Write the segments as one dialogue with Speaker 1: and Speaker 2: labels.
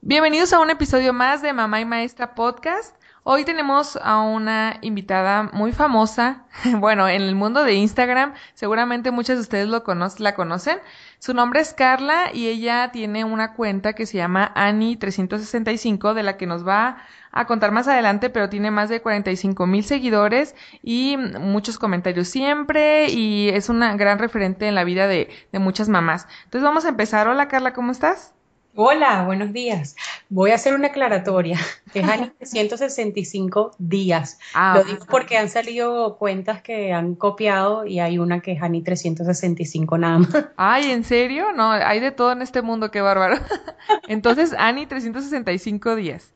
Speaker 1: Bienvenidos a un episodio más de Mamá y Maestra Podcast. Hoy tenemos a una invitada muy famosa, bueno, en el mundo de Instagram, seguramente muchos de ustedes lo la conocen. Su nombre es Carla y ella tiene una cuenta que se llama Ani365, de la que nos va a contar más adelante, pero tiene más de 45 mil seguidores y muchos comentarios siempre y es una gran referente en la vida de, de muchas mamás. Entonces vamos a empezar. Hola Carla, ¿cómo estás?
Speaker 2: Hola, buenos días. Voy a hacer una aclaratoria. Es año 165 días. Ah, Lo digo porque han salido cuentas que han copiado y hay una que es Ani 365 nada más.
Speaker 1: Ay, ¿en serio? No, hay de todo en este mundo, qué bárbaro. Entonces, Ani 365 días.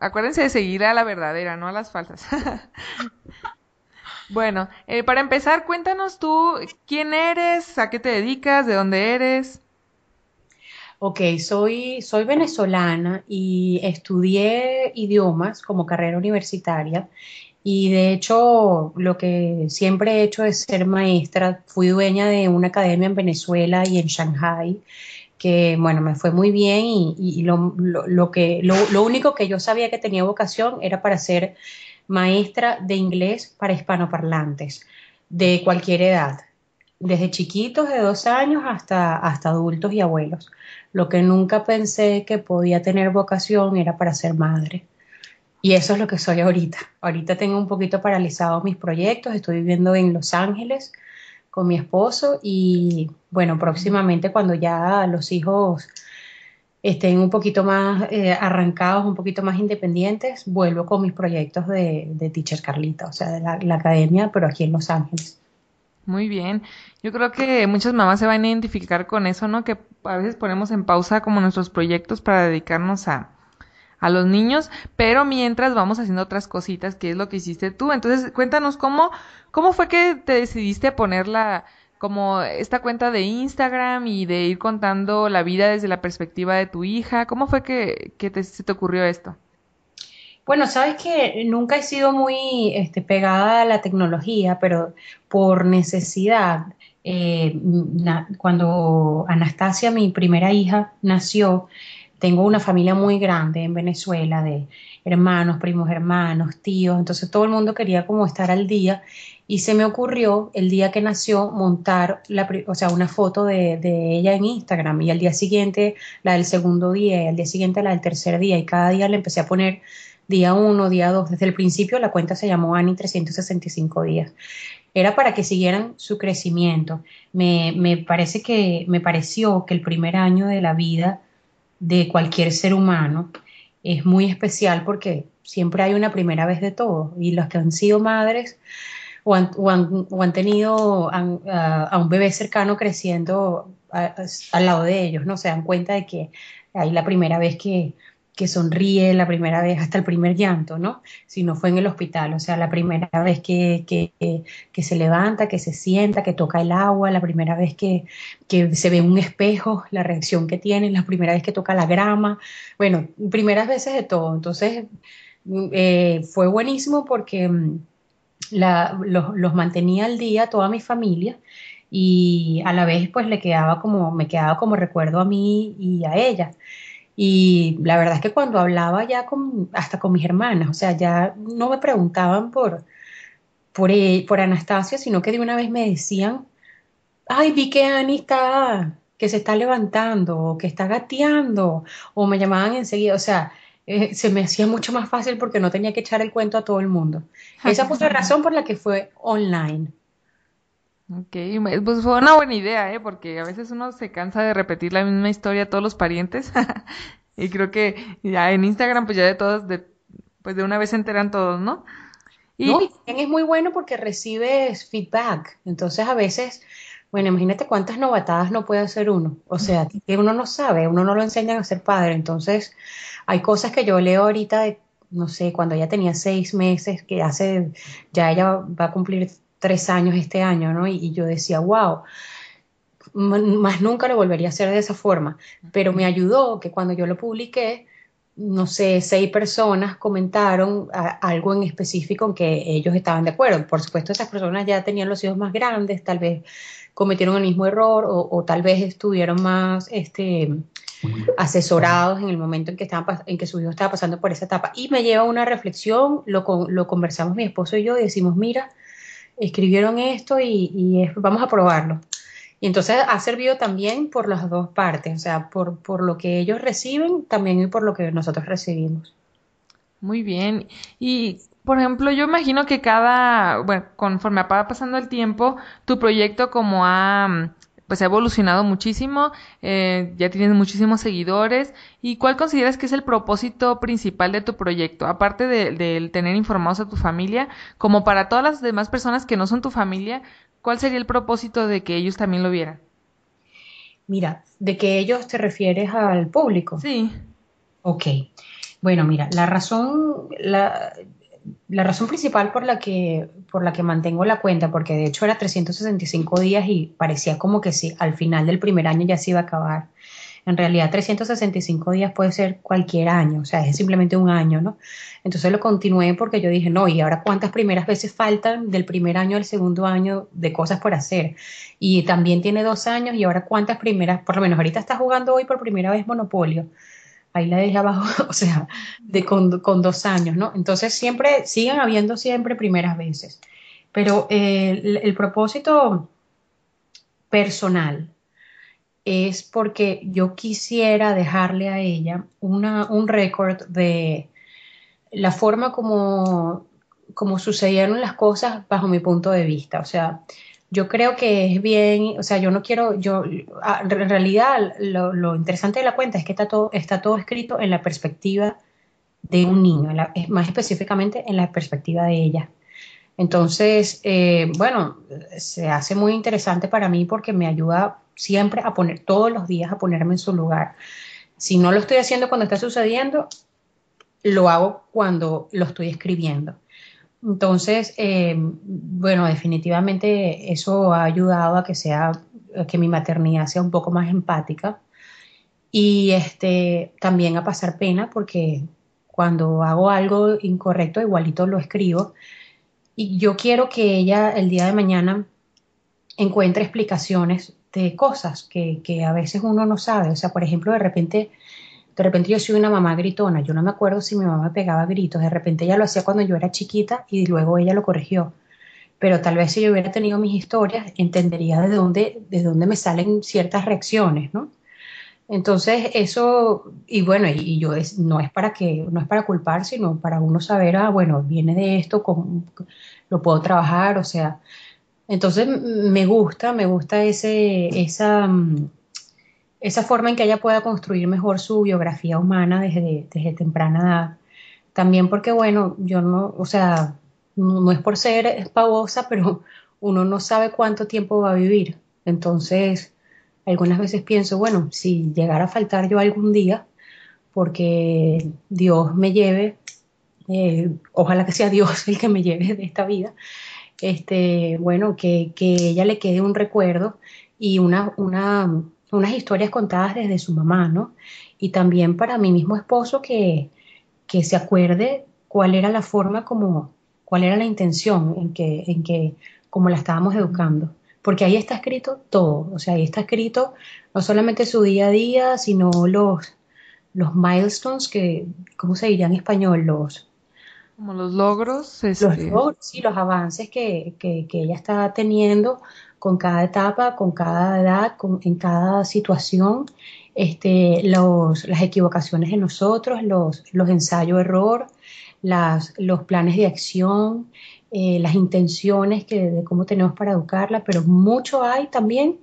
Speaker 1: acuérdense de seguir a la verdadera, no a las falsas. bueno, eh, para empezar, cuéntanos tú quién eres, a qué te dedicas, de dónde eres.
Speaker 2: Ok, soy, soy venezolana y estudié idiomas como carrera universitaria y de hecho lo que siempre he hecho es ser maestra. Fui dueña de una academia en Venezuela y en Shanghai que bueno, me fue muy bien y, lo, lo, que, lo, único que yo sabía que tenía vocación era para ser maestra de inglés para hispanoparlantes de cualquier edad, desde chiquitos de dos años hasta, hasta adultos y abuelos. Lo que nunca pensé que podía tener vocación era para ser madre. Y eso es lo que soy ahorita. Ahorita tengo un poquito paralizados mis proyectos, estoy viviendo en Los Ángeles con mi esposo y bueno, próximamente cuando ya los hijos estén un poquito más eh, arrancados, un poquito más independientes, vuelvo con mis proyectos de, Teacher Carlita, o sea, de la academia, pero aquí en Los Ángeles.
Speaker 1: Muy bien. Yo creo que muchas mamás se van a identificar con eso, ¿no? Que a veces ponemos en pausa como nuestros proyectos para dedicarnos a, a los niños, pero mientras vamos haciendo otras cositas, que es lo que hiciste tú. Entonces, cuéntanos cómo, cómo fue que te decidiste ponerla como esta cuenta de Instagram y de ir contando la vida desde la perspectiva de tu hija. ¿Cómo fue que, que se te ocurrió esto?
Speaker 2: Bueno, sabes que nunca he sido muy este, pegada a la tecnología, pero por necesidad, eh, cuando Anastasia, mi primera hija, nació, tengo una familia muy grande en Venezuela de hermanos, primos hermanos, tíos, entonces todo el mundo quería como estar al día y se me ocurrió el día que nació montar la, o sea, una foto de, de, ella en Instagram y al día siguiente la del segundo día y al día siguiente la del tercer día y cada día le empecé a poner día 1, día 2. Desde el principio la cuenta se llamó ANI 365 días. Era para que siguieran su crecimiento. Me, me, parece que, me pareció que el primer año de la vida de cualquier ser humano es muy especial porque siempre hay una primera vez de todo. Y los que han sido madres o han, o han, tenido a, un bebé cercano creciendo al lado de ellos, ¿no? Se dan cuenta de que hay la primera vez que, que sonríe la primera vez, hasta el primer llanto, ¿no? Si no fue en el hospital, o sea, la primera vez que, que, que, se levanta, que se sienta, que toca el agua, la primera vez que, que se ve un espejo, la reacción que tiene, la primera vez que toca la grama, bueno, primeras veces de todo. Entonces, eh, fue buenísimo porque mm, los, los mantenía al día toda mi familia y a la vez pues le quedaba como, me quedaba como recuerdo a mí y a ella. Y la verdad es que cuando hablaba ya con, hasta con mis hermanas, o sea, ya no me preguntaban por, por, e, por Anastasia, sino que de una vez me decían, ay, vi que Ani está, que se está levantando, o que está gateando, o me llamaban enseguida, o sea, eh, se me hacía mucho más fácil porque no tenía que echar el cuento a todo el mundo. Esa fue la razón por la que fue online.
Speaker 1: Ok, pues fue una buena idea, ¿eh? Porque a veces uno se cansa de repetir la misma historia a todos los parientes. y creo que ya en Instagram, pues ya de todos, de, pues de una vez se enteran todos, ¿no?
Speaker 2: Y... es muy bueno porque recibes feedback. Entonces a veces, bueno, imagínate cuántas novatadas no puede hacer uno. O sea, que uno no sabe, uno no lo enseña a ser padre. Entonces, hay cosas que yo leo ahorita de, no sé, cuando ella tenía seis meses, que hace, ya ella va a cumplir tres años este año, ¿no? Y, yo decía, wow, más nunca lo volvería a hacer de esa forma. Pero me ayudó que cuando yo lo publiqué, no sé, seis personas comentaron algo en específico en que ellos estaban de acuerdo. Por supuesto, esas personas ya tenían los hijos más grandes, tal vez cometieron el mismo error o, tal vez estuvieron más, este, asesorados en el momento en que, estaban, en que su hijo estaba pasando por esa etapa. Y me lleva a una reflexión, lo, lo conversamos mi esposo y yo y decimos, mira, escribieron esto y, vamos a probarlo. Y entonces ha servido también por las dos partes, o sea, por, por lo que ellos reciben también y por lo que nosotros recibimos.
Speaker 1: Muy bien. Y, por ejemplo, yo imagino que cada, bueno, conforme va pasando el tiempo, tu proyecto como ha, pues ha evolucionado muchísimo, eh, ya tienes muchísimos seguidores. ¿Y cuál consideras que es el propósito principal de tu proyecto? Aparte del de tener informados a tu familia, como para todas las demás personas que no son tu familia, ¿Cuál sería el propósito de que ellos también lo vieran?
Speaker 2: Mira, ¿de que ellos te refieres al público?
Speaker 1: Sí.
Speaker 2: Ok. Bueno, mira, la razón, la, la razón principal por la, que, por la que mantengo la cuenta, porque de hecho era 365 días y parecía como que sí, al final del primer año ya se iba a acabar. En realidad 365 días puede ser cualquier año, o sea, es simplemente un año, ¿no? Entonces lo continué porque yo dije, no, ¿y ahora cuántas primeras veces faltan del primer año al segundo año de cosas por hacer? Y también tiene dos años y ahora cuántas primeras, por lo menos ahorita está jugando hoy por primera vez Monopolio. Ahí la dejé abajo, o sea, de con, dos años, ¿no? Entonces siempre, siguen habiendo siempre primeras veces. Pero eh, el propósito personal, es porque yo quisiera dejarle a ella una, un récord de la forma como, como sucedieron las cosas bajo mi punto de vista. O sea, yo creo que es bien, o sea, yo no quiero, yo, ah, en realidad lo, interesante de la cuenta es que está todo, está todo escrito en la perspectiva de un niño, más específicamente en la perspectiva de ella. Entonces, eh, bueno, se hace muy interesante para mí porque me ayuda siempre a poner, todos los días a ponerme en su lugar. Si no lo estoy haciendo cuando está sucediendo, lo hago cuando lo estoy escribiendo. Entonces, eh, bueno, definitivamente eso ha ayudado a que sea, que mi maternidad sea un poco más empática y este, también a pasar pena porque cuando hago algo incorrecto, igualito lo escribo. Y yo quiero que ella el día de mañana encuentre explicaciones de cosas que, que, a veces uno no sabe. O sea, por ejemplo, de repente, de repente yo soy una mamá gritona. Yo no me acuerdo si mi mamá pegaba gritos. De repente ella lo hacía cuando yo era chiquita y luego ella lo corrigió. Pero tal vez si yo hubiera tenido mis historias, entendería de dónde, de dónde me salen ciertas reacciones, ¿no? Entonces, eso, y bueno, y, yo no es para que, no es para culpar, sino para uno saber, ah, bueno, viene de esto, lo puedo trabajar, o sea, entonces me gusta, me gusta ese, esa, mm, esa forma en que ella pueda construir mejor su biografía humana desde, desde temprana edad. También porque, bueno, yo no, o sea, no, es por ser pavosa, pero uno no sabe cuánto tiempo va a vivir. Entonces, algunas veces pienso, bueno, si llegara a faltar yo algún día, porque Dios me lleve, eh, ojalá que sea Dios el que me lleve de esta vida, este, bueno, que, que ella le quede un recuerdo y una, una, unas historias contadas desde su mamá, ¿no? Y también para mi mismo esposo que, que se acuerde cuál era la forma como, cuál era la intención en que, en que, como la estábamos educando. Porque ahí está escrito todo, o sea, ahí está escrito no solamente su día a día, sino los, los milestones que, ¿cómo se diría en español? Los,
Speaker 1: como los logros.
Speaker 2: Los este, logros, sí, los avances que, que, ella está teniendo con cada etapa, con cada edad, con, en cada situación, este, los, las equivocaciones de nosotros, los, los ensayo-error, los planes de acción, eh, las intenciones que, de cómo tenemos para educarla, pero mucho hay también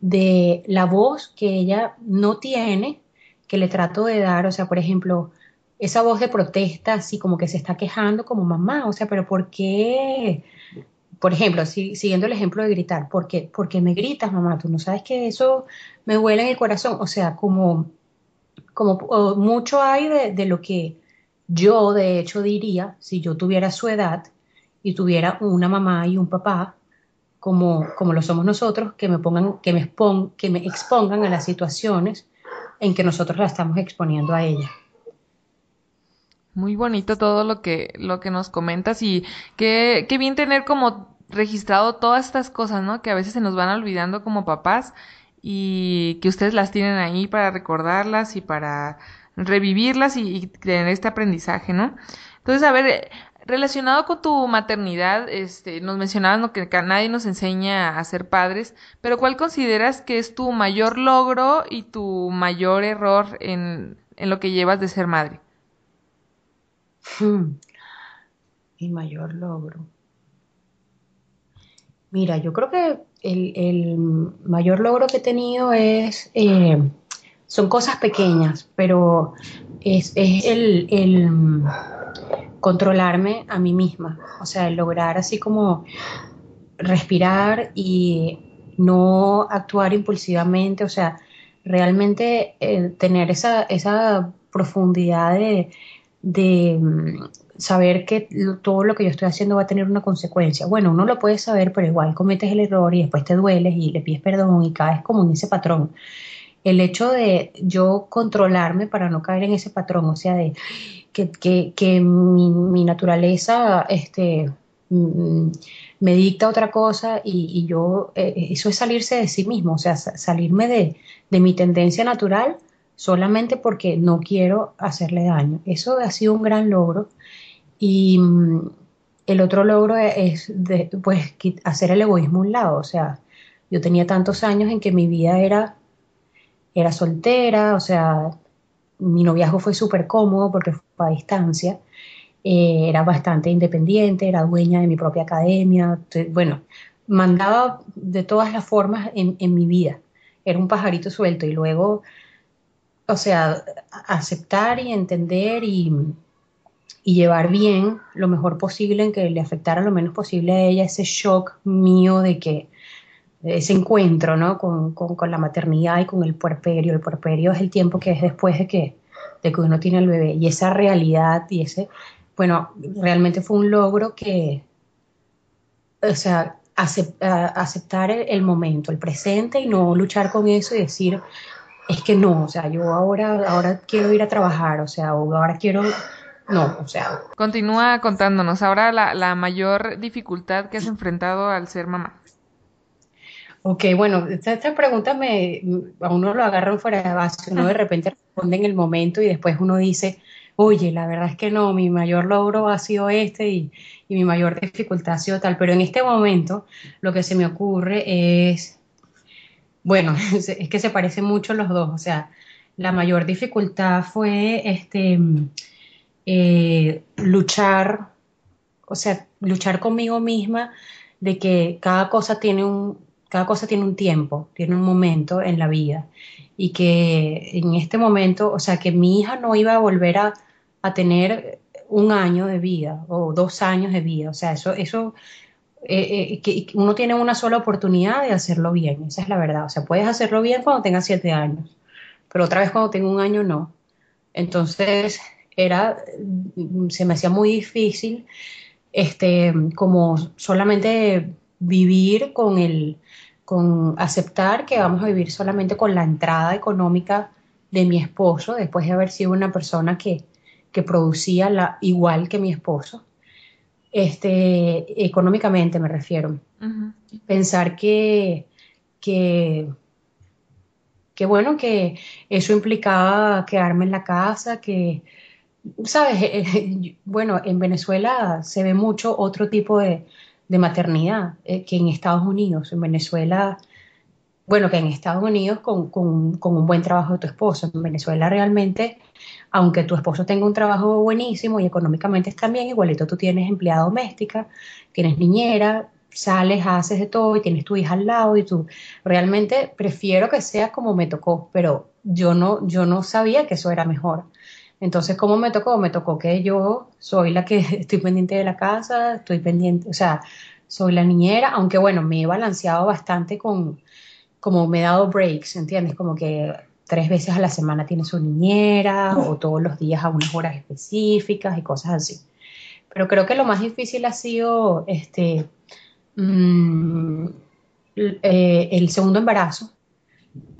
Speaker 2: de la voz que ella no tiene, que le trato de dar, o sea, por ejemplo, esa voz de protesta, así como que se está quejando como mamá, o sea, pero ¿por qué? Por ejemplo, siguiendo el ejemplo de gritar, ¿por qué, ¿por qué me gritas, mamá? Tú no sabes que eso me huele en el corazón, o sea, como, como mucho hay de, de lo que yo de hecho diría si yo tuviera su edad y tuviera una mamá y un papá como, como lo somos nosotros, que me pongan, que me, que me expongan a las situaciones en que nosotros la estamos exponiendo a ella.
Speaker 1: Muy bonito todo lo que, lo que nos comentas y qué, qué bien tener como registrado todas estas cosas, ¿no? Que a veces se nos van olvidando como papás y que ustedes las tienen ahí para recordarlas y para revivirlas y, tener este aprendizaje, ¿no? Entonces, a ver, relacionado con tu maternidad, este, nos mencionabas que nadie nos enseña a ser padres, pero ¿cuál consideras que es tu mayor logro y tu mayor error en, en lo que llevas de ser madre?
Speaker 2: Hmm. Mi mayor logro. Mira, yo creo que el, mayor logro que he tenido es, eh, son cosas pequeñas, pero es, el, el, controlarme a mí misma, o sea, el lograr así como respirar y no actuar impulsivamente, o sea, realmente eh, tener esa, esa profundidad de, de mm, saber que todo lo que yo estoy haciendo va a tener una consecuencia. Bueno, uno lo puede saber, pero igual cometes el error y después te dueles y le pides perdón y caes como en ese patrón. El hecho de yo controlarme para no caer en ese patrón, o sea, de que, que, que mi, naturaleza este, mm, me dicta otra cosa y, yo, eh, eso es salirse de sí mismo, o sea, salirme de, de mi tendencia natural solamente porque no quiero hacerle daño. Eso ha sido un gran logro y mm, el otro logro es pues, hacer el egoísmo a un lado. O sea, yo tenía tantos años en que mi vida era, era soltera, o sea, mi noviazgo fue súper cómodo porque fue a distancia. Eh, era bastante independiente, era dueña de mi propia academia, bueno, mandaba de todas las formas en mi vida. Era un pajarito suelto y luego, o sea, aceptar y entender y, llevar bien lo mejor posible en que le afectara lo menos posible a ella ese shock mío de que ese encuentro ¿no? con, la maternidad y con el puerperio. El puerperio es el tiempo que es después de que, de que uno tiene el bebé y esa realidad y ese, bueno, realmente fue un logro que, o sea, aceptar el, el momento, el presente y no luchar con eso y decir, es que no, o sea, yo ahora, ahora quiero ir a trabajar, o sea, ahora quiero no, o sea.
Speaker 1: Continúa contándonos ahora la, mayor dificultad que has enfrentado al ser mamá.
Speaker 2: Ok, bueno, estas esta preguntas me, a uno lo agarran fuera de base, uno de repente responde en el momento y después uno dice, oye, la verdad es que no, mi mayor logro ha sido este y, y mi mayor dificultad ha sido tal, pero en este momento lo que se me ocurre es, bueno, es que se parecen mucho los dos, o sea, la mayor dificultad fue este eh, luchar, o sea, luchar conmigo misma de que cada cosa tiene un, cada cosa tiene un tiempo, tiene un momento en la vida. Y que en este momento, o sea, que mi hija no iba a volver a, tener un año de vida o dos años de vida, o sea, eso, eso, eh, eh, uno tiene una sola oportunidad de hacerlo bien, esa es la verdad, o sea, puedes hacerlo bien cuando tengas siete años, pero otra vez cuando tengo un año no. Entonces, era, se me hacía muy difícil, este, como solamente vivir con el, con aceptar que vamos a vivir solamente con la entrada económica de mi esposo, después de haber sido una persona que, que producía igual que mi esposo, este, económicamente me refiero. Pensar que, que, que, bueno, que eso implicaba quedarme en la casa, que, sabes, bueno, en Venezuela se ve mucho otro tipo de, maternidad eh, que en Estados Unidos. En Venezuela, bueno, que en Estados Unidos con, un buen trabajo de tu esposo. En Venezuela realmente, aunque tu esposo tenga un trabajo buenísimo y económicamente está bien, igualito tú tienes empleada doméstica, tienes niñera, sales, haces de todo y tienes tu hija al lado y tú realmente prefiero que sea como me tocó, pero yo no, yo no sabía que eso era mejor. Entonces, ¿cómo me tocó? Me tocó que yo soy la que estoy pendiente de la casa, estoy pendiente, o sea, soy la niñera, aunque bueno, me he balanceado bastante con, como me he dado breaks, ¿entiendes? Como que tres veces a la semana tiene su niñera o todos los días a unas horas específicas y cosas así. Pero creo que lo más difícil ha sido este, mm, eh, el segundo embarazo,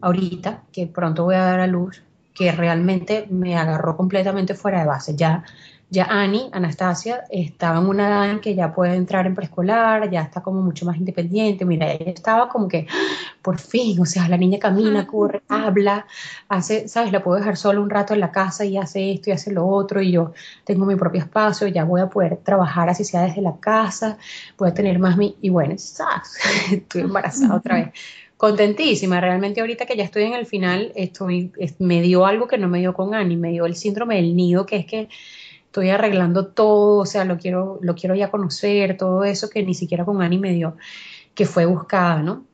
Speaker 2: ahorita, que pronto voy a dar a luz, que realmente me agarró completamente fuera de base. Ya ya Annie, Anastasia, estaba en una edad en que ya puede entrar en preescolar, ya está como mucho más independiente. Mira, ella estaba como que, por fin, o sea, la niña camina, corre, habla, hace, ¿sabes? La puedo dejar solo un rato en la casa y hace esto y hace lo otro, y yo tengo mi propio espacio, ya voy a poder trabajar así sea desde la casa, voy a tener más mi. Y bueno, ¿sabes? estoy embarazada otra vez contentísima. Realmente ahorita que ya estoy en el final, estoy, me dio algo que no me dio con Annie, me dio el síndrome del nido, que es que estoy arreglando todo, o sea, lo quiero, lo quiero ya conocer, todo eso que ni siquiera con Ani me dio, que fue buscada, ¿no?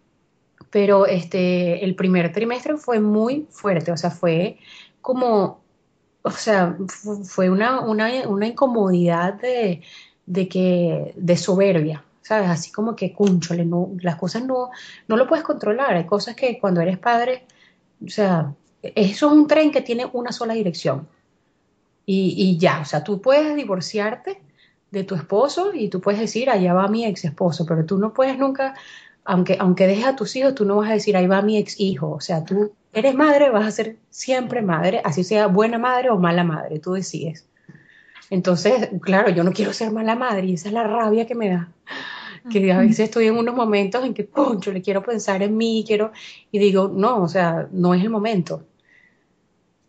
Speaker 2: Pero este, el primer trimestre fue muy fuerte, o sea, fue como, o sea, fue una, una, una incomodidad de, de, que, de soberbia, ¿sabes? Así como que, cúnchole, no, las cosas no, no lo puedes controlar, hay cosas que cuando eres padre, o sea, eso es un tren que tiene una sola dirección y, ya, o sea, tú puedes divorciarte de tu esposo y tú puedes decir, allá va mi ex esposo, pero tú no puedes nunca, aunque, aunque dejes a tus hijos, tú no vas a decir, ahí va mi ex hijo, o sea, tú eres madre, vas a ser siempre madre, así sea buena madre o mala madre, tú decides. Entonces, claro, yo no quiero ser mala madre y esa es la rabia que me da. Que a veces estoy en unos momentos en que, yo le quiero pensar en mí, quiero, y digo, no, o sea, no es el momento.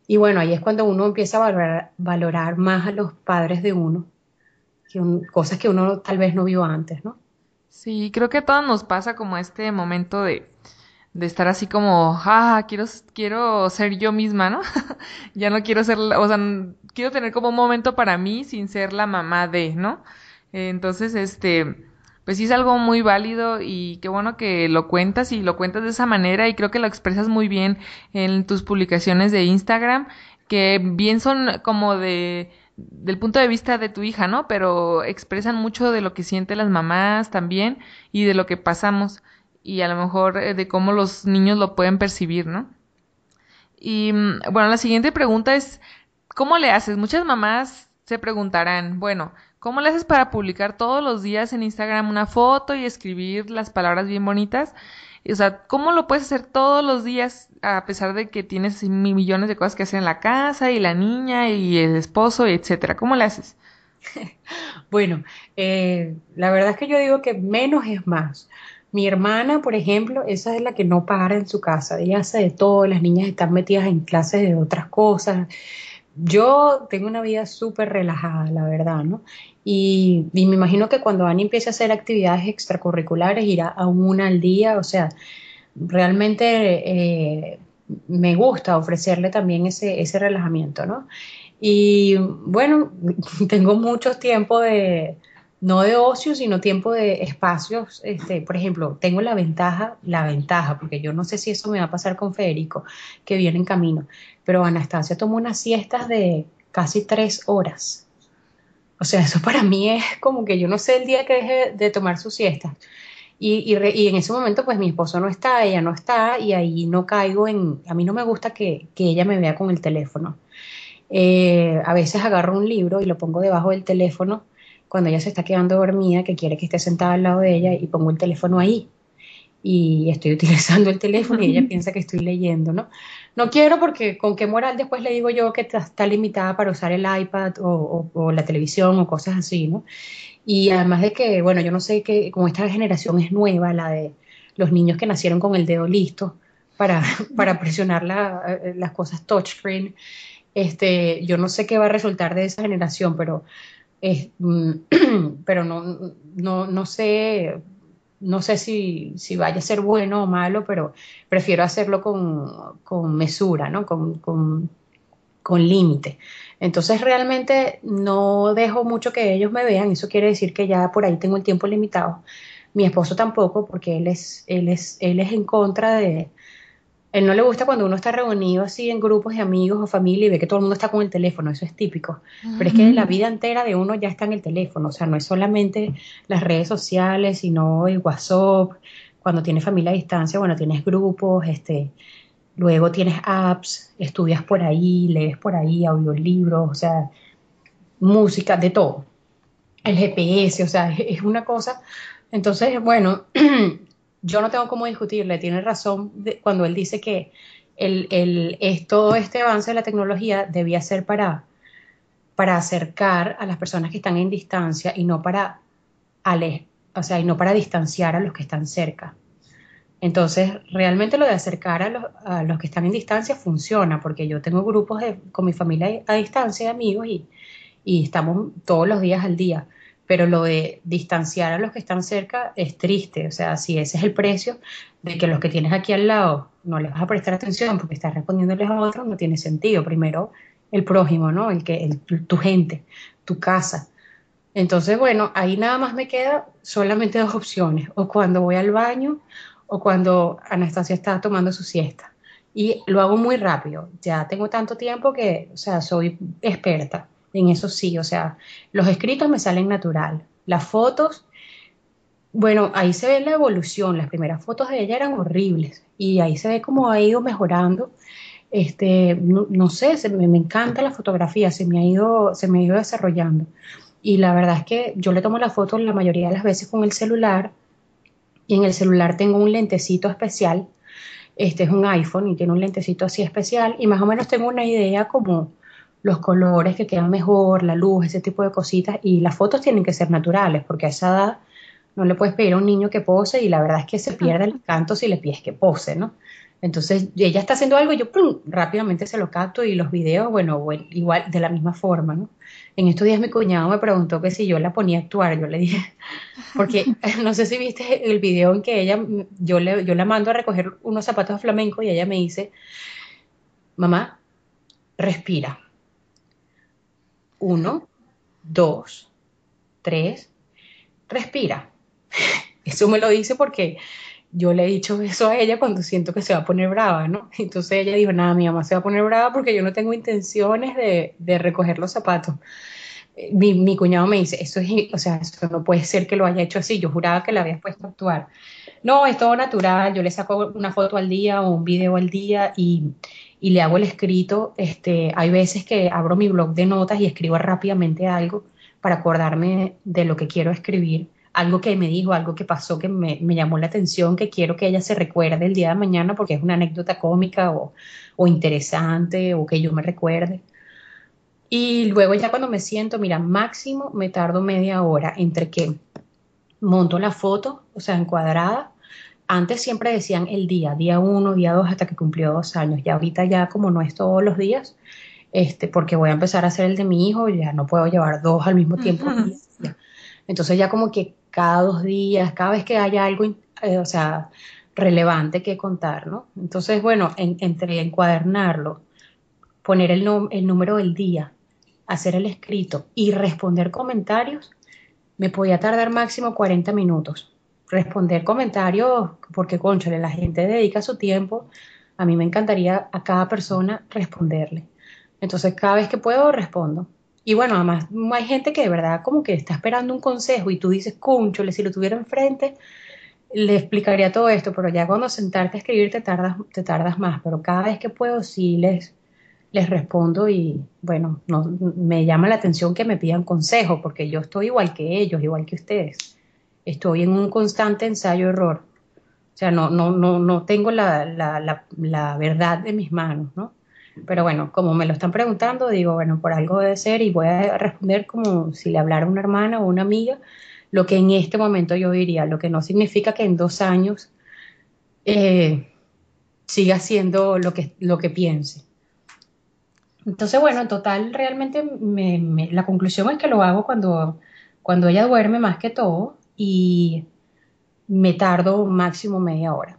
Speaker 2: Y bueno, ahí es cuando uno empieza a valorar, más a los padres de uno, que cosas que uno tal vez no vio antes, ¿no?
Speaker 1: Sí, creo que a todos nos pasa como este momento de, de estar así como, ah, quiero, quiero ser yo misma, ¿no? ya no quiero ser, o sea, quiero tener como un momento para mí sin ser la mamá de, ¿no? entonces, este, pues sí es algo muy válido y qué bueno que lo cuentas y lo cuentas de esa manera y creo que lo expresas muy bien en tus publicaciones de Instagram, que bien son como de del punto de vista de tu hija, ¿no? Pero expresan mucho de lo que sienten las mamás también y de lo que pasamos y a lo mejor eh, de cómo los niños lo pueden percibir, ¿no? Y mm, bueno, la siguiente pregunta es, ¿cómo le haces? Muchas mamás se preguntarán, bueno, ¿Cómo le haces para publicar todos los días en Instagram una foto y escribir las palabras bien bonitas? O sea, ¿cómo lo puedes hacer todos los días a pesar de que tienes millones de cosas que hacer en la casa y la niña y el esposo, etcétera? ¿Cómo le haces?
Speaker 2: Bueno, eh, la verdad es que yo digo que menos es más. Mi hermana, por ejemplo, esa es la que no para en su casa. Ella hace de todo, las niñas están metidas en clases de otras cosas. Yo tengo una vida súper relajada, la verdad, ¿no? Y, me imagino que cuando Ani empiece a hacer actividades extracurriculares irá a una al día, o sea, realmente eh, me gusta ofrecerle también ese, ese relajamiento, ¿no? Y bueno, tengo mucho tiempo de, no de ocio, sino tiempo de espacios. Este, por ejemplo, tengo la ventaja, la ventaja, porque yo no sé si eso me va a pasar con Federico, que viene en camino, pero Anastasia tomó unas siestas de casi tres horas o sea, eso para mí es como que yo no sé el día que deje de tomar su siesta. Y, en ese momento, pues mi esposo no está, ella no está, y ahí no caigo en. A mí no me gusta que, ella me vea con el teléfono. Eh, a veces agarro un libro y lo pongo debajo del teléfono cuando ella se está quedando dormida, que quiere que esté sentada al lado de ella, y pongo el teléfono ahí. Y estoy utilizando el teléfono y ella piensa que estoy leyendo, ¿no? No quiero porque con qué moral después le digo yo que está limitada para usar el iPad o, la televisión o cosas así, ¿no? Y además de que, bueno, yo no sé que como esta generación es nueva, la de los niños que nacieron con el dedo listo para, para presionar eh, las cosas touchscreen, este, yo no sé qué va a resultar de esa generación, pero, mm, pero no, no, no sé, no sé si, si, vaya a ser bueno o malo, pero prefiero hacerlo con, mesura, ¿no? Con, con, con límite. Entonces realmente no dejo mucho que ellos me vean, eso quiere decir que ya por ahí tengo el tiempo limitado. Mi esposo tampoco, porque él es, él es, él es en contra de, él no le gusta cuando uno está reunido así en grupos de amigos o familia y ve que todo el mundo está con el teléfono, eso es típico. Pero es que la vida entera de uno ya está en el teléfono, o sea, no es solamente las redes sociales, sino el WhatsApp, cuando tienes familia a distancia, bueno, tienes grupos, este, luego tienes apps, estudias por ahí, lees por ahí, audiolibros, o sea, música, de todo. El GPS, o sea, es una cosa. Entonces, bueno, yo no tengo cómo discutirle, tiene razón cuando él dice que, todo este avance de la tecnología debía ser para, para acercar a las personas que están en distancia y no para o sea, y no para distanciar a los que están cerca. Entonces, realmente lo de acercar a los, que están en distancia funciona, porque yo tengo grupos de, con mi familia a distancia, amigos, y estamos todos los días al día. Pero lo de distanciar a los que están cerca es triste. O sea, si ese es el precio de que los que tienes aquí al lado no les vas a prestar atención porque estás respondiéndoles a otros, no tiene sentido. Primero, el prójimo, ¿no? El que, tu gente, tu casa. Entonces, bueno, ahí nada más me queda solamente dos opciones. O cuando voy al baño o cuando Anastasia está tomando su siesta. Y lo hago muy rápido. Ya tengo tanto tiempo que, o sea, soy experta en eso sí. O sea, los escritos me salen natural. Las fotos, bueno, ahí se ve la evolución. Las primeras fotos de ella eran horribles y ahí se ve cómo ha ido mejorando. Este, no, sé, me, me, encanta la fotografía, se me ha ido, se me ha ido desarrollando. Y la verdad es que yo le tomo la foto la mayoría de las veces con el celular y en el celular tengo un lentecito especial. Este es un iPhone y tiene un lentecito así especial y más o menos tengo una idea como los colores que quedan mejor, la luz, ese tipo de cositas y las fotos tienen que ser naturales porque a esa edad no le puedes pedir a un niño que pose y la verdad es que se pierde el encanto si le pides que pose, ¿no? Entonces ella está haciendo algo y yo rápidamente se lo capto y los videos, bueno, igual de la misma forma, ¿no? En estos días mi cuñado me preguntó que si yo la ponía a actuar, yo le dije, porque no sé si viste el video en que ella, yo, le, yo la mando a recoger unos zapatos flamenco y ella me dice, mamá, respira. Uno, dos, tres, respira. Eso me lo dice porque yo le he dicho eso a ella cuando siento que se va a poner brava, ¿no? Entonces ella dijo, nada, mi mamá se va a poner brava porque yo no tengo intenciones de, de recoger los zapatos. Eh, mi, mi, cuñado me dice, eso es, o sea, eso no puede ser que lo haya hecho así, yo juraba que la habías puesto a actuar. No, es todo natural, yo le saco una foto al día o un video al día y, y le hago el escrito. Este, hay veces que abro mi blog de notas y escribo rápidamente algo para acordarme de lo que quiero escribir algo que me dijo, algo que pasó que me, llamó la atención, que quiero que ella se recuerde el día de mañana porque es una anécdota cómica o, interesante o que yo me recuerde. Y luego ya cuando me siento, mira, máximo me tardo media hora entre que monto la foto, o sea, encuadrada. Antes siempre decían el día, día uno, día dos, hasta que cumplió dos años. Ya ahorita ya como no es todos los días, este, porque voy a empezar a hacer el de mi hijo, ya no puedo llevar dos al mismo tiempo. Entonces ya como que cada dos días, cada vez que haya algo, eh, o sea, relevante que contar, ¿no? Entonces, bueno, entre encuadernarlo, poner el, el número del día, hacer el escrito y responder comentarios, me podía tardar máximo 40 minutos. Responder comentarios, porque, conchale, la gente dedica su tiempo, a mí me encantaría a cada persona responderle. Entonces, cada vez que puedo, respondo. Y bueno, además hay gente que de verdad como que está esperando un consejo y tú dices, cúnchole, si lo tuviera enfrente, le explicaría todo esto, pero ya cuando sentarte a escribir te tardas, te tardas más, pero cada vez que puedo sí les, les respondo y bueno, no, me llama la atención que me pidan consejo, porque yo estoy igual que ellos, igual que ustedes. Estoy en un constante ensayo-error. O sea, no, no, no, no tengo la, la, la, verdad de mis manos, ¿no? Pero bueno, como me lo están preguntando, digo, bueno, por algo debe ser y voy a responder como si le hablara una hermana o una amiga, lo que en este momento yo diría, lo que no significa que en dos años eh, siga siendo lo que, lo que piense. Entonces, bueno, en total, realmente la conclusión es que lo hago cuando, cuando ella duerme más que todo y me tardo máximo media hora.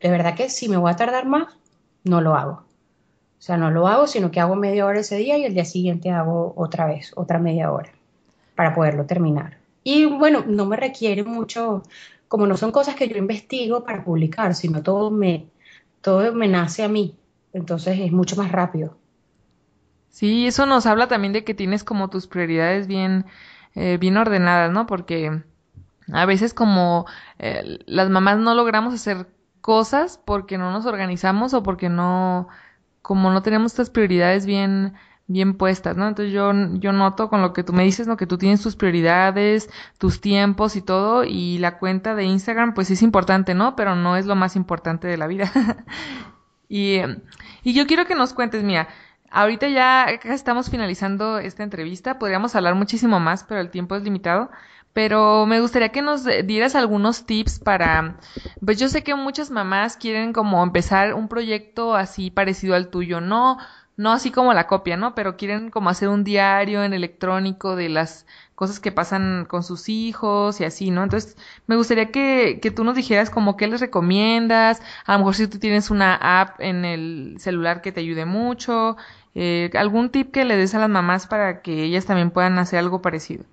Speaker 2: De verdad que si me voy a tardar más, no lo hago. O sea, no lo hago, sino que hago media hora ese día y el día siguiente hago otra vez, otra media hora, para poderlo terminar. Y bueno, no me requiere mucho, como no son cosas que yo investigo para publicar, sino todo me, todo me nace a mí. Entonces es mucho más rápido.
Speaker 1: Sí, eso nos habla también de que tienes como tus prioridades bien, eh, bien ordenadas, ¿no? Porque a veces como eh, las mamás no logramos hacer cosas porque no nos organizamos o porque no como no tenemos estas prioridades bien bien puestas, ¿no? Entonces yo, yo noto con lo que tú me dices, ¿no? Que tú tienes tus prioridades, tus tiempos y todo, y la cuenta de Instagram, pues es importante, ¿no? Pero no es lo más importante de la vida. Y, y yo quiero que nos cuentes, mira, ahorita ya estamos finalizando esta entrevista, podríamos hablar muchísimo más, pero el tiempo es limitado. Pero me gustaría que nos dieras algunos tips para, pues yo sé que muchas mamás quieren como empezar un proyecto así parecido al tuyo, no, no así como la copia, ¿no? Pero quieren como hacer un diario en electrónico de las cosas que pasan con sus hijos y así, ¿no? Entonces, me gustaría que, que tú nos dijeras como qué les recomiendas, a lo mejor si tú tienes una app en el celular que te ayude mucho, eh, algún tip que le des a las mamás para que ellas también puedan hacer algo parecido.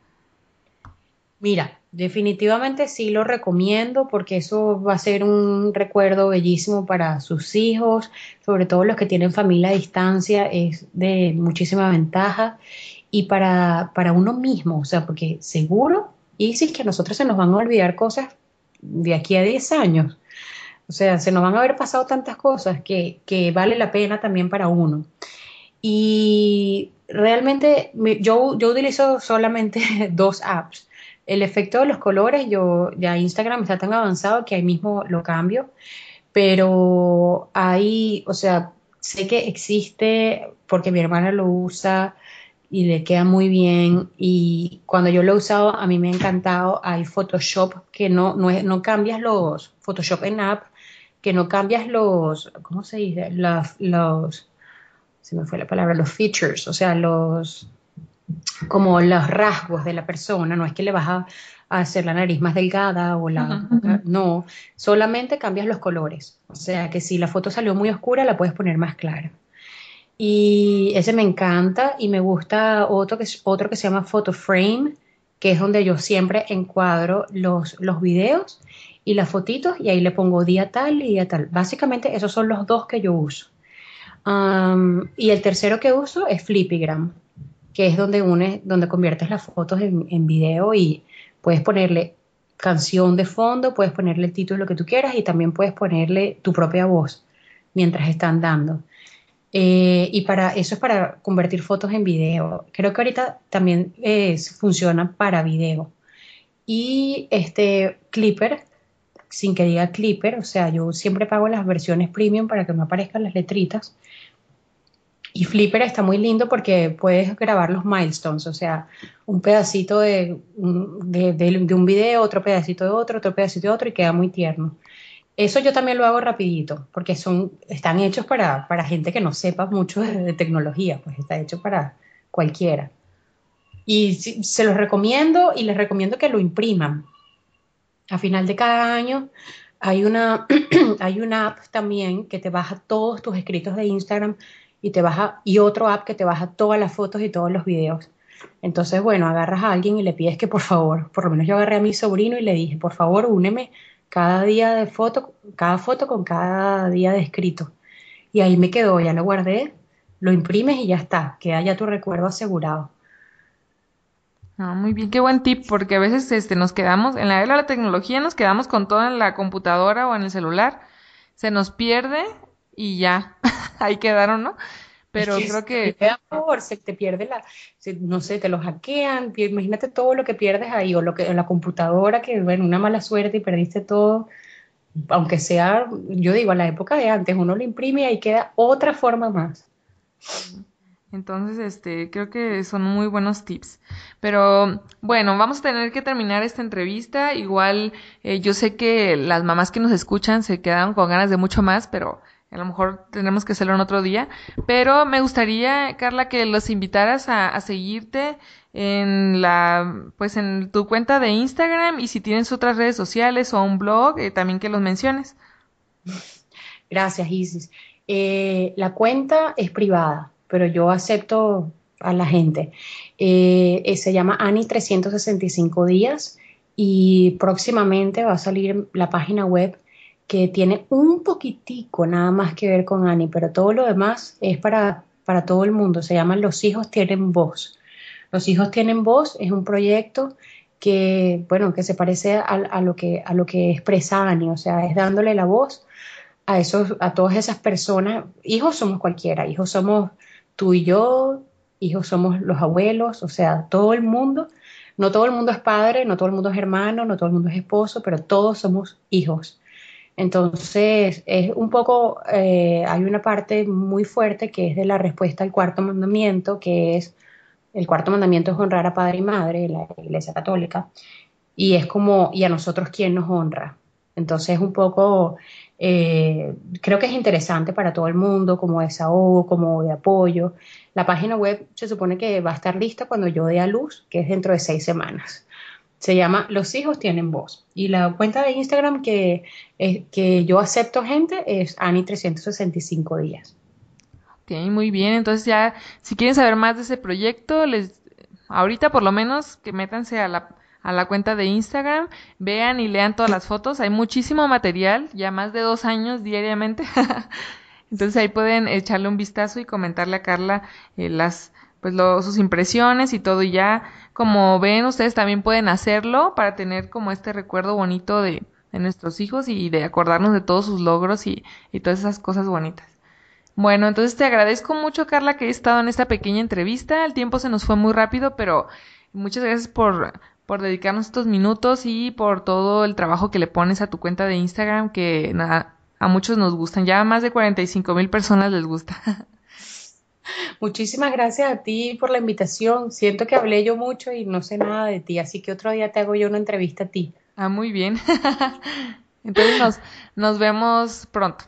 Speaker 2: Mira, definitivamente sí lo recomiendo porque eso va a ser un recuerdo bellísimo para sus hijos, sobre todo los que tienen familia a distancia, es de muchísima ventaja. Y para, para uno mismo, o sea, porque seguro, y si es que a nosotros se nos van a olvidar cosas de aquí a 10 años. O sea, se nos van a haber pasado tantas cosas que, que vale la pena también para uno. Y realmente yo, yo utilizo solamente dos apps el efecto de los colores, yo ya Instagram está tan avanzado que ahí mismo lo cambio, pero ahí, o sea, sé que existe porque mi hermana lo usa y le queda muy bien y cuando yo lo he usado a mí me ha encantado. Hay Photoshop que no, no, no cambias los, Photoshop en app, que no cambias los, ¿cómo se dice? Los, los, se me fue la palabra, los features, o sea, los como los rasgos de la persona, no es que le vas a, hacer la nariz más delgada o la... No, solamente cambias los colores. O sea que si la foto salió muy oscura, la puedes poner más clara. Y ese me encanta y me gusta otro que, otro que se llama Photo Frame, que es donde yo siempre encuadro los, los videos y las fotitos y ahí le pongo día tal y día tal. Básicamente esos son los dos que yo uso. Y el tercero que uso es Flippygram que es donde une, donde conviertes las fotos en, en video y puedes ponerle canción de fondo, puedes ponerle el título que tú quieras y también puedes ponerle tu propia voz mientras están dando. Eh, y para eso es para convertir fotos en video. Creo que ahorita también eh, funciona para video. Y este Clipper, sin que diga Clipper, o sea, yo siempre pago las versiones premium para que me aparezcan las letritas. Y Flipper está muy lindo porque puedes grabar los milestones, o sea, un pedacito de, de, un video, otro pedacito de otro, otro pedacito de otro y queda muy tierno. Eso yo también lo hago rapidito, porque son, están hechos para, para gente que no sepa mucho de, tecnología, pues está hecho para cualquiera. Y se los recomiendo y les recomiendo que lo impriman. A final de cada año hay una, hay una app también que te baja todos tus escritos de Instagram y te baja, y otro app que te baja todas las fotos y todos los videos. Entonces, bueno, agarras a alguien y le pides que por favor, por lo menos yo agarré a mi sobrino y le dije, por favor, úneme cada día de foto, cada foto con cada día de escrito. Y ahí me quedó, ya lo guardé, lo imprimes y ya está, queda ya tu recuerdo asegurado.
Speaker 1: Ah, muy bien, qué buen tip, porque a veces este, nos quedamos, en la era de la tecnología nos quedamos con todo en la computadora o en el celular, se nos pierde y ya, ahí quedaron, ¿no? Pero creo que...
Speaker 2: Por, se te pierde la, no sé, te lo hackean, imagínate todo lo que pierdes ahí, o lo que en la computadora, que bueno, una mala suerte y perdiste todo, aunque sea, yo digo, a la época de antes, uno lo imprime y ahí queda otra forma más.
Speaker 1: Entonces, este, creo que son muy buenos tips. Pero bueno, vamos a tener que terminar esta entrevista. Igual, eh, yo sé que las mamás que nos escuchan se quedaron con ganas de mucho más, pero a lo mejor tenemos que hacerlo en otro día, pero me gustaría, Carla, que los invitaras a, seguirte en la, pues en tu cuenta de Instagram y si tienes otras redes sociales o un blog, eh, también que los menciones.
Speaker 2: Gracias, Isis. Eh, la cuenta es privada, pero yo acepto a la gente. Eh, se llama Ani 365 días y próximamente va a salir la página web que tiene un poquitico nada más que ver con Ani, pero todo lo demás es para, para todo el mundo. Se llama Los hijos tienen voz. Los hijos tienen voz es un proyecto que, bueno, que se parece a, lo, que, a lo que expresa Ani, o sea, es dándole la voz a, esos, a todas esas personas. Hijos somos cualquiera, hijos somos tú y yo, hijos somos los abuelos, o sea, todo el mundo. No todo el mundo es padre, no todo el mundo es hermano, no todo el mundo es esposo, pero todos somos hijos. Entonces, es un poco, eh, hay una parte muy fuerte que es de la respuesta al cuarto mandamiento, que es, el cuarto mandamiento es honrar a padre y madre, la Iglesia Católica, y es como, ¿y a nosotros quién nos honra? Entonces, un poco, eh, creo que es interesante para todo el mundo, como desahogo, como de apoyo. La página web se supone que va a estar lista cuando yo dé a luz, que es dentro de seis semanas. Se llama Los hijos tienen voz. Y la cuenta de Instagram que, que yo acepto gente es Ani365 días.
Speaker 1: Ok, muy bien. Entonces ya, si quieren saber más de ese proyecto, les ahorita por lo menos que métanse a la, a la cuenta de Instagram, vean y lean todas las fotos. Hay muchísimo material, ya más de dos años diariamente. Entonces ahí pueden echarle un vistazo y comentarle a Carla eh, las pues sus impresiones y todo y ya como ven ustedes también pueden hacerlo para tener como este recuerdo bonito de, de nuestros hijos y de acordarnos de todos sus logros y, y, todas esas cosas bonitas. Bueno, entonces te agradezco mucho Carla que hayas estado en esta pequeña entrevista. El tiempo se nos fue muy rápido, pero muchas gracias por, por dedicarnos estos minutos y por todo el trabajo que le pones a tu cuenta de Instagram que nada, a muchos nos gustan. Ya a más de 45 mil personas les gusta.
Speaker 2: Muchísimas gracias a ti por la invitación. Siento que hablé yo mucho y no sé nada de ti, así que otro día te hago yo una entrevista a ti.
Speaker 1: Ah, muy bien. Entonces nos, nos vemos pronto.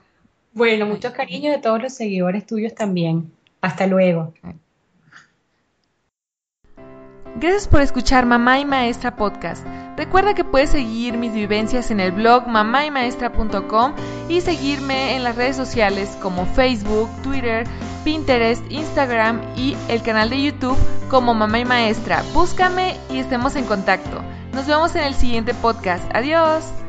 Speaker 2: Bueno, muchos cariños de todos los seguidores tuyos también. Hasta luego.
Speaker 1: Gracias por escuchar Mamá y Maestra Podcast. Recuerda que puedes seguir mis vivencias en el blog mamaymaestra.com y seguirme en las redes sociales como Facebook, Twitter, Pinterest, Instagram y el canal de YouTube como Mamá y Maestra. Búscame y estemos en contacto. Nos vemos en el siguiente podcast. Adiós.